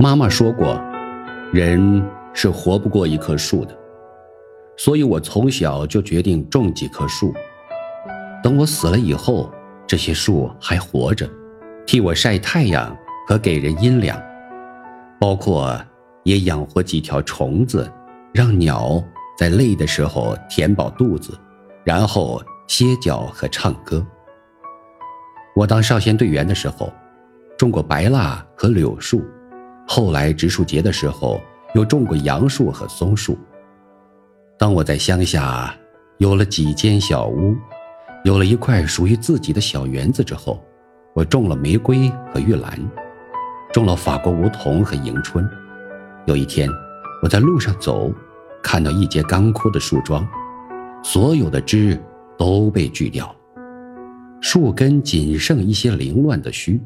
妈妈说过，人是活不过一棵树的，所以我从小就决定种几棵树。等我死了以后，这些树还活着，替我晒太阳和给人阴凉，包括也养活几条虫子，让鸟在累的时候填饱肚子，然后歇脚和唱歌。我当少先队员的时候，种过白蜡和柳树。后来植树节的时候，又种过杨树和松树。当我在乡下有了几间小屋，有了一块属于自己的小园子之后，我种了玫瑰和玉兰，种了法国梧桐和迎春。有一天，我在路上走，看到一截干枯的树桩，所有的枝都被锯掉，树根仅剩一些凌乱的须，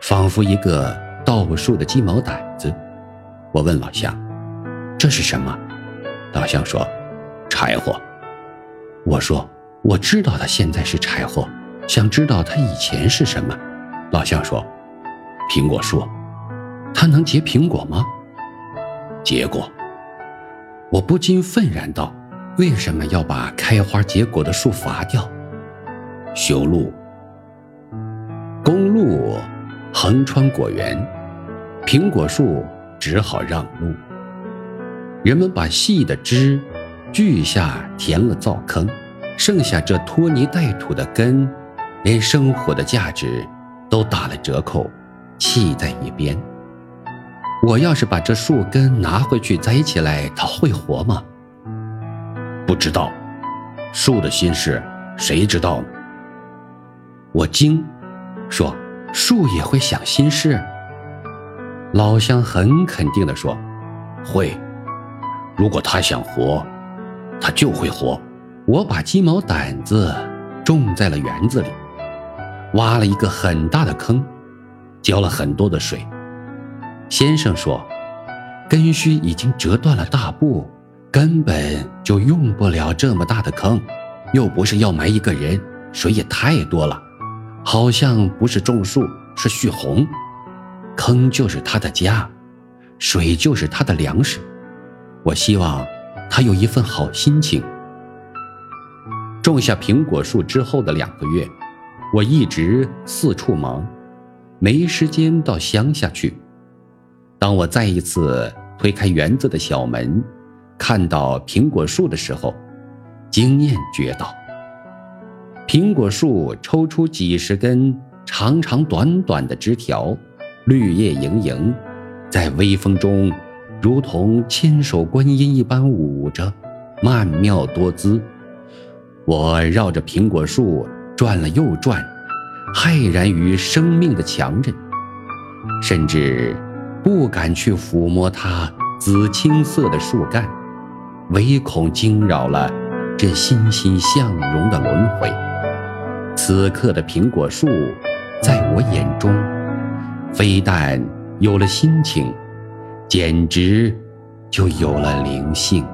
仿佛一个。倒树的鸡毛掸子，我问老乡：“这是什么？”老乡说：“柴火。”我说：“我知道它现在是柴火，想知道它以前是什么。”老乡说：“苹果树，它能结苹果吗？”结果，我不禁愤然道：“为什么要把开花结果的树伐掉？”修路，公路。横穿果园，苹果树只好让路。人们把细的枝锯下，填了灶坑，剩下这拖泥带土的根，连生活的价值都打了折扣，弃在一边。我要是把这树根拿回去栽起来，它会活吗？不知道，树的心事谁知道呢？我惊，说。树也会想心事。老乡很肯定地说：“会，如果他想活，他就会活。”我把鸡毛掸子种在了园子里，挖了一个很大的坑，浇了很多的水。先生说：“根须已经折断了大部，根本就用不了这么大的坑，又不是要埋一个人，水也太多了。”好像不是种树，是蓄洪。坑就是他的家，水就是他的粮食。我希望他有一份好心情。种下苹果树之后的两个月，我一直四处忙，没时间到乡下去。当我再一次推开园子的小门，看到苹果树的时候，惊艳绝倒。苹果树抽出几十根长长短短的枝条，绿叶盈盈，在微风中，如同千手观音一般舞着，曼妙多姿。我绕着苹果树转了又转，骇然于生命的强韧，甚至不敢去抚摸它紫青色的树干，唯恐惊扰了这欣欣向荣的轮回。此刻的苹果树，在我眼中，非但有了心情，简直就有了灵性。